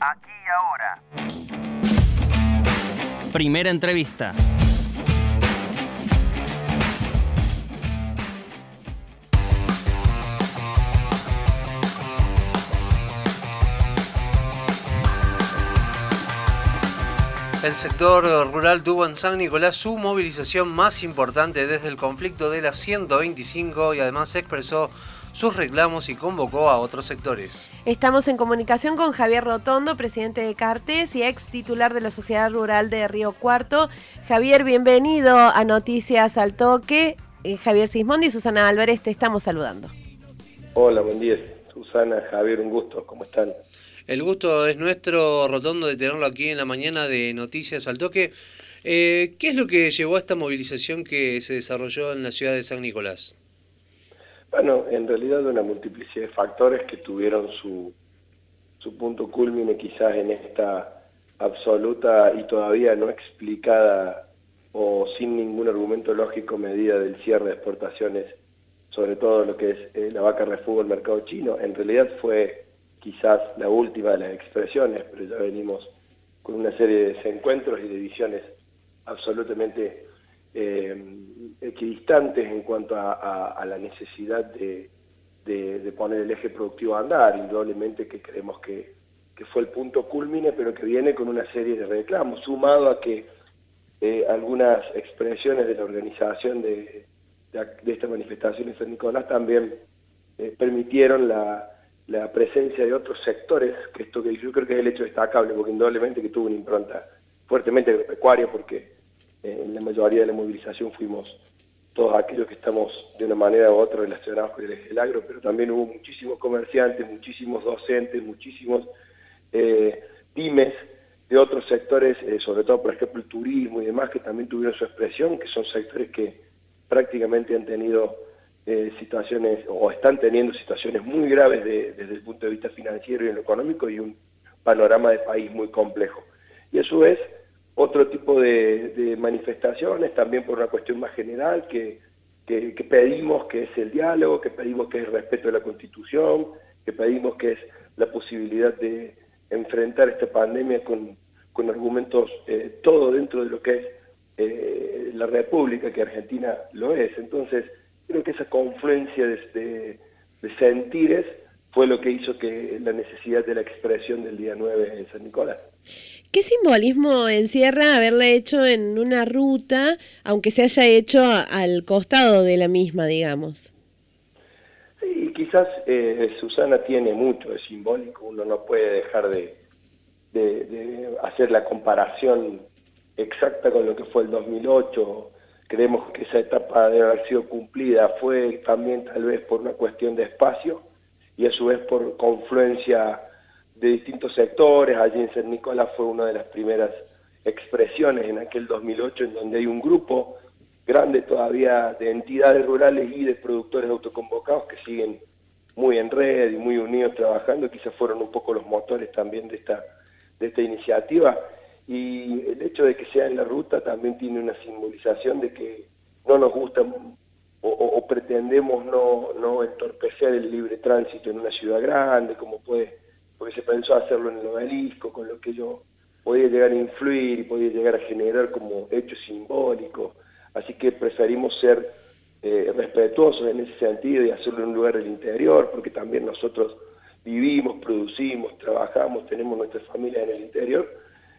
aquí y ahora. Primera entrevista. El sector rural tuvo en San Nicolás su movilización más importante desde el conflicto de la 125 y además expresó sus reclamos y convocó a otros sectores. Estamos en comunicación con Javier Rotondo, presidente de Cartes y ex titular de la Sociedad Rural de Río Cuarto. Javier, bienvenido a Noticias al Toque. Eh, Javier Sismondi y Susana Álvarez te estamos saludando. Hola, buen día. Susana, Javier, un gusto. ¿Cómo están? El gusto es nuestro, Rotondo, de tenerlo aquí en la mañana de Noticias al Toque. Eh, ¿Qué es lo que llevó a esta movilización que se desarrolló en la ciudad de San Nicolás? Bueno, en realidad una multiplicidad de factores que tuvieron su, su punto culmine quizás en esta absoluta y todavía no explicada o sin ningún argumento lógico medida del cierre de exportaciones, sobre todo lo que es eh, la vaca refugio al mercado chino. En realidad fue quizás la última de las expresiones, pero ya venimos con una serie de desencuentros y de visiones absolutamente equidistantes en cuanto a, la necesidad de, poner el eje productivo a andar, indudablemente que creemos que, fue el punto culmine, pero que viene con una serie de reclamos, sumado a que eh, algunas expresiones de la organización de, esta manifestación en San Nicolás también eh, permitieron la, la presencia de otros sectores, que esto que yo creo que es el hecho destacable, porque indudablemente que tuvo una impronta fuertemente agropecuaria, porque eh, en la mayoría de la movilización fuimos todos aquellos que estamos de una manera u otra relacionados con el agro, pero también hubo muchísimos comerciantes, muchísimos docentes, muchísimos eh, pymes de otros sectores, eh, sobre todo por ejemplo el turismo y demás, que también tuvieron su expresión, que son sectores que prácticamente han tenido eh, situaciones o están teniendo situaciones muy graves desde el punto de vista financiero y económico y un panorama de país muy complejo. Y eso es otro tipo de, manifestaciones, también por una cuestión más general, que, pedimos que es el diálogo, que pedimos que es el respeto de la Constitución, que pedimos que es la posibilidad de enfrentar esta pandemia con, argumentos, eh, todo dentro de lo que es eh, la República, que Argentina lo es. Entonces, creo que esa confluencia de, sentires fue lo que hizo que la necesidad de la expresión del día 9 en San Nicolás. ¿Qué simbolismo encierra haberla hecho en una ruta, aunque se haya hecho al costado de la misma, digamos? Sí, quizás eh, Susana tiene mucho de simbólico, uno no puede dejar de, de, hacer la comparación exacta con lo que fue el 2008 creemos que esa etapa debe haber sido cumplida, fue también tal vez por una cuestión de espacio y a su vez por confluencia de distintos sectores, allí en San Nicolás fue una de las primeras expresiones en aquel 2008 en donde hay un grupo grande todavía de entidades rurales y de productores autoconvocados que siguen muy en red y muy unidos trabajando, quizás fueron un poco los motores también de esta, de esta iniciativa. Y el hecho de que sea en la ruta también tiene una simbolización de que no nos gusta o, pretendemos no, no entorpecer el libre tránsito en una ciudad grande, como puede, porque se pensó hacerlo en el obelisco, con lo que yo podía llegar a influir y podía llegar a generar como hecho simbólico. Así que preferimos ser eh, respetuosos en ese sentido y hacerlo en un lugar del interior, porque también nosotros vivimos, producimos, trabajamos, tenemos nuestras familias en el interior,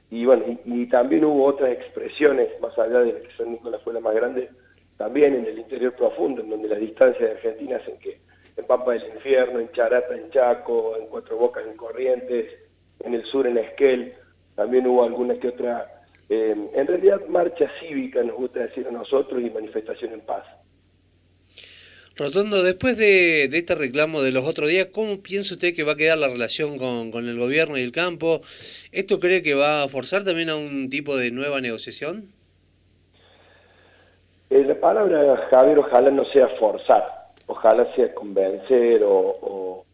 y bueno, y, también hubo otras expresiones, más allá de que San Nicolás fue la más grande, también en el interior profundo, en donde las distancias de Argentina hacen que Pampa del Infierno, en Charata, en Chaco, en Cuatro Bocas, en Corrientes, en el sur, en Esquel, también hubo alguna que otra, eh, en realidad marcha cívica, nos gusta decir a nosotros, y manifestación en paz. Rotondo, después de, este reclamo de los otros días, ¿cómo piensa usted que va a quedar la relación con, el gobierno y el campo? ¿Esto cree que va a forzar también a un tipo de nueva negociación? Eh, la palabra, Javier, ojalá no sea forzar, ojalá sea convencer o,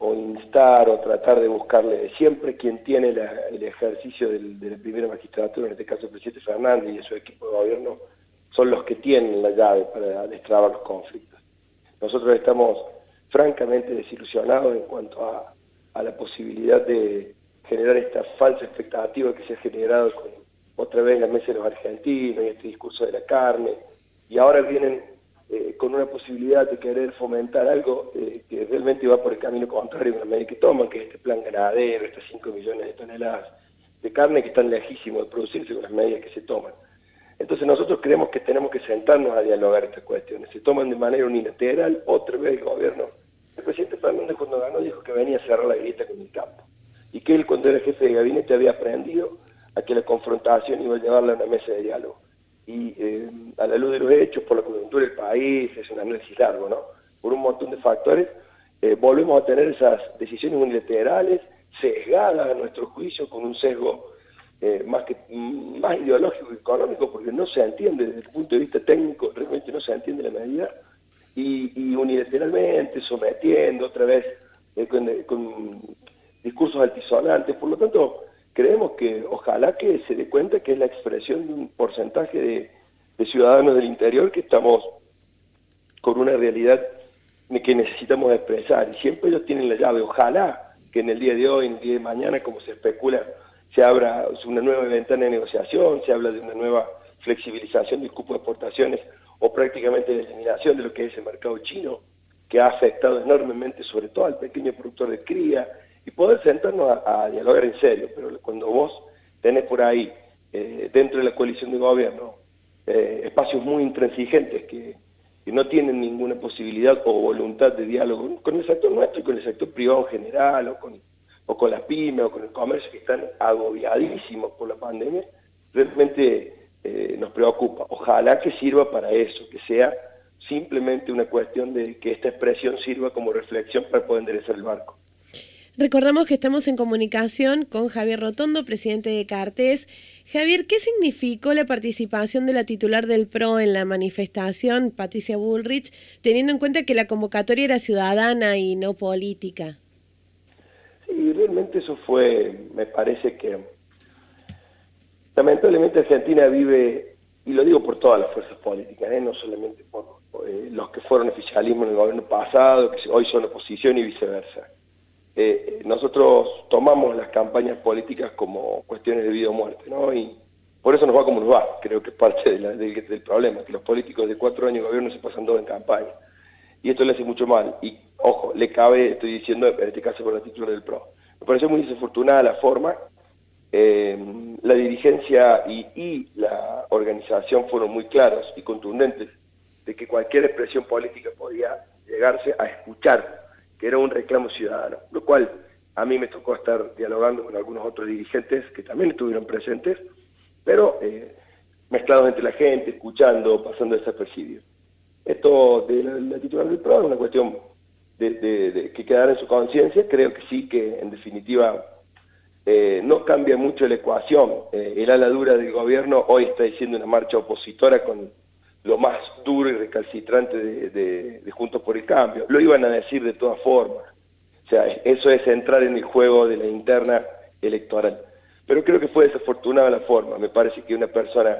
instar o tratar de buscarle. Siempre quien tiene el ejercicio de la magistratura, en este caso el presidente Fernández y su equipo de gobierno, son los que tienen la llave para destrabar los conflictos. Nosotros estamos francamente desilusionados en cuanto a, la posibilidad de generar esta falsa expectativa que se ha generado otra vez la mesa de los argentinos y este discurso de la carne, y ahora vienen eh, con una posibilidad de querer fomentar algo eh, que realmente va por el camino contrario a la medida que toman, que es este plan ganadero, estas 5 millones de toneladas de carne que están lejísimos de producirse con las medidas que se toman. Entonces nosotros creemos que tenemos que sentarnos a dialogar estas cuestiones. Se toman de manera unilateral, otra vez el gobierno. El presidente Fernández cuando ganó dijo que venía a cerrar la grieta con el campo. Y que él cuando era jefe de gabinete había aprendido a que la confrontación iba a llevarla a una mesa de diálogo. Y eh, a la luz de los hechos, por la coyuntura del país, es un análisis largo, ¿no? Por un montón de factores, eh, volvemos a tener esas decisiones unilaterales, sesgadas a nuestro juicio, con un sesgo eh, más, que, más ideológico y económico, porque no se entiende desde el punto de vista técnico, realmente no se entiende la medida, y, unilateralmente sometiendo otra vez con, discursos altisonantes. Por lo tanto, creemos que ojalá que se dé cuenta que es la expresión de un porcentaje de, ciudadanos del interior que estamos con una realidad que necesitamos expresar. Y siempre ellos tienen la llave. Ojalá que en el día de hoy, en el día de mañana, como se especula, se abra una nueva ventana de negociación, se habla de una nueva flexibilización del cupo de exportaciones o prácticamente la eliminación de lo que es el mercado chino, que ha afectado enormemente sobre todo al pequeño productor de cría, y poder sentarnos a, dialogar en serio. Pero cuando vos tenés por ahí, eh, dentro de la coalición de gobierno, eh, espacios muy intransigentes que, no tienen ninguna posibilidad o voluntad de diálogo con el sector nuestro y con el sector privado en general o con o con las pymes o con el comercio que están agobiadísimos por la pandemia, realmente eh, nos preocupa. Ojalá que sirva para eso, que sea simplemente una cuestión de que esta expresión sirva como reflexión para poder enderezar el barco. Recordamos que estamos en comunicación con Javier Rotondo, presidente de Cartes. Javier, ¿qué significó la participación de la titular del PRO en la manifestación, Patricia Bullrich, teniendo en cuenta que la convocatoria era ciudadana y no política? Y realmente eso fue, me parece que lamentablemente Argentina vive, y lo digo por todas las fuerzas políticas, ¿eh? no solamente por eh, los que fueron oficialismo en el gobierno pasado, que hoy son oposición y viceversa. Eh, nosotros tomamos las campañas políticas como cuestiones de vida o muerte, ¿no? Y por eso nos va como nos va, creo que es parte del problema, que los políticos de cuatro años de gobierno se pasan dos en campaña y esto le hace mucho mal. Y, ojo, le cabe, estoy diciendo, en este caso con la titular del PRO. Me parece muy desafortunada la forma. Eh, la dirigencia y, la organización fueron muy claros y contundentes de que cualquier expresión política podía llegarse a escuchar, que era un reclamo ciudadano, lo cual a mí me tocó estar dialogando con algunos otros dirigentes que también estuvieron presentes, pero eh, mezclados entre la gente, escuchando, pasando desapercibidos. Esto de la, titular del PRO es una cuestión de, que quedara en su conciencia. Creo que sí, que en definitiva eh, no cambia mucho la ecuación. Eh, el ala dura del gobierno hoy está diciendo una marcha opositora con lo más duro y recalcitrante de, de, Juntos por el Cambio. Lo iban a decir de todas formas. O sea, eso es entrar en el juego de la interna electoral. Pero creo que fue desafortunada la forma. Me parece que una persona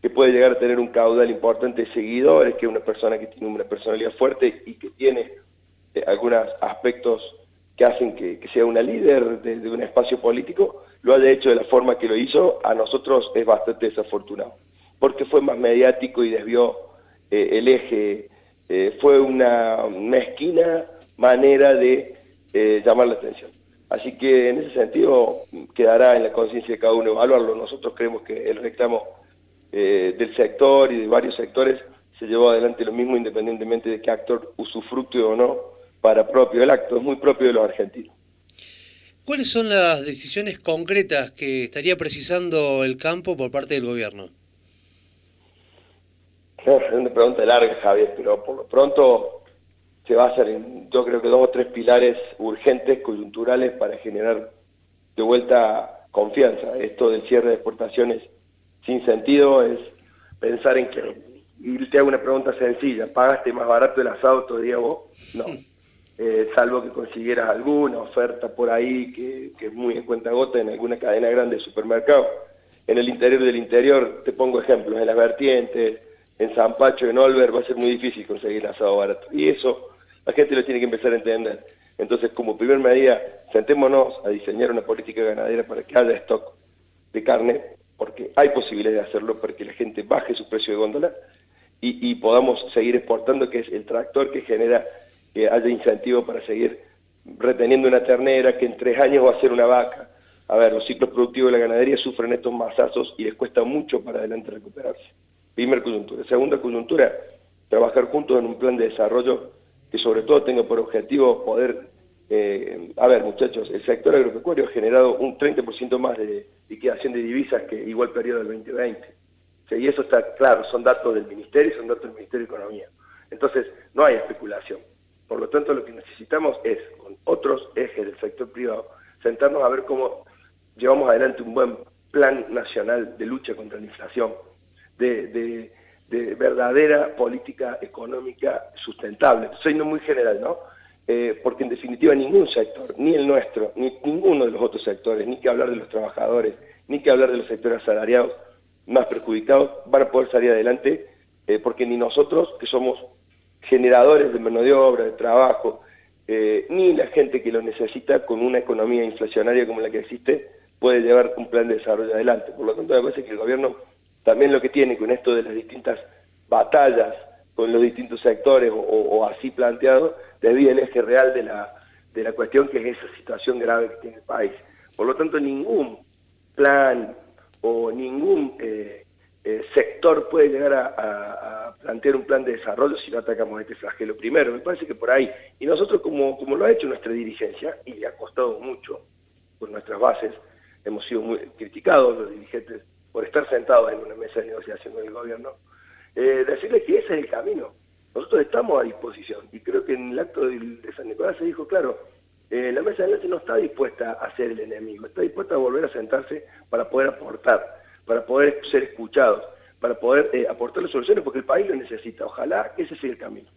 que puede llegar a tener un caudal importante de seguidores, que es una persona que tiene una personalidad fuerte y que tiene eh, algunos aspectos que hacen que, sea una líder de, un espacio político, lo haya hecho de la forma que lo hizo, a nosotros es bastante desafortunado, porque fue más mediático y desvió eh, el eje, eh, fue una mezquina manera de llamar la atención. Así que en ese sentido quedará en la conciencia de cada uno evaluarlo. Nosotros creemos que el reclamo eh, del sector y de varios sectores se llevó adelante lo mismo independientemente de qué actor usufructue o no para propio el acto, es muy propio de los argentinos. ¿Cuáles son las decisiones concretas que estaría precisando el campo por parte del gobierno? Es una pregunta larga, Javier, pero por lo pronto se va a hacer en, yo creo que dos o tres pilares urgentes, coyunturales, para generar de vuelta confianza. Esto del cierre de exportaciones sin sentido es pensar en que, y te hago una pregunta sencilla, ¿pagaste más barato el asado todavía vos? No. Eh, salvo que consiguieras alguna oferta por ahí que, que es muy en cuenta gota en alguna cadena grande de supermercado. En el interior del interior, te pongo ejemplos, en las vertientes, en San Pacho, en Olver, va a ser muy difícil conseguir asado barato. Y eso la gente lo tiene que empezar a entender. Entonces, como primer medida, sentémonos a diseñar una política ganadera para que haya stock de carne, porque hay posibilidad de hacerlo para que la gente baje su precio de góndola y, podamos seguir exportando, que es el tractor que genera que haya incentivo para seguir reteniendo una ternera que en tres años va a ser una vaca. A ver, los ciclos productivos de la ganadería sufren estos masazos y les cuesta mucho para adelante recuperarse. Primera coyuntura. Segunda coyuntura, trabajar juntos en un plan de desarrollo que sobre todo tenga por objetivo poder, eh, a ver muchachos, el sector agropecuario ha generado un 30% más de liquidación de divisas que igual periodo del 2020. y eso está claro, son datos del Ministerio y son datos del Ministerio de Economía. Entonces, no hay especulación. Por lo tanto, lo que necesitamos es, con otros ejes del sector privado, sentarnos a ver cómo llevamos adelante un buen plan nacional de lucha contra la inflación, de de verdadera política económica sustentable. Soy no muy general, ¿no? Eh, porque en definitiva ningún sector, ni el nuestro, ni ninguno de los otros sectores, ni que hablar de los trabajadores, ni que hablar de los sectores asalariados más perjudicados, van a poder salir adelante, eh, porque ni nosotros, que somos generadores de mano de obra, de trabajo, eh, ni la gente que lo necesita con una economía inflacionaria como la que existe, puede llevar un plan de desarrollo adelante. Por lo tanto, me parece que el gobierno también lo que tiene con esto de las distintas batallas con los distintos sectores o, así planteado, desvía el eje real de la, de la cuestión que es esa situación grave que tiene el país. Por lo tanto, ningún plan o ningún eh, eh, sector puede llegar a, plantear un plan de desarrollo si no atacamos este flagelo primero. Me parece que por ahí, y nosotros como, como lo ha hecho nuestra dirigencia, y le ha costado mucho por nuestras bases, hemos sido muy criticados los dirigentes por estar sentados en una mesa de negociación con el gobierno, eh, decirle que ese es el camino. Nosotros estamos a disposición y creo que en el acto de, San Nicolás se dijo, claro, eh, la mesa de negociación no está dispuesta a ser el enemigo, está dispuesta a volver a sentarse para poder aportar, para poder ser escuchados, para poder eh, aportar las soluciones, porque el país lo necesita. Ojalá que ese sea el camino.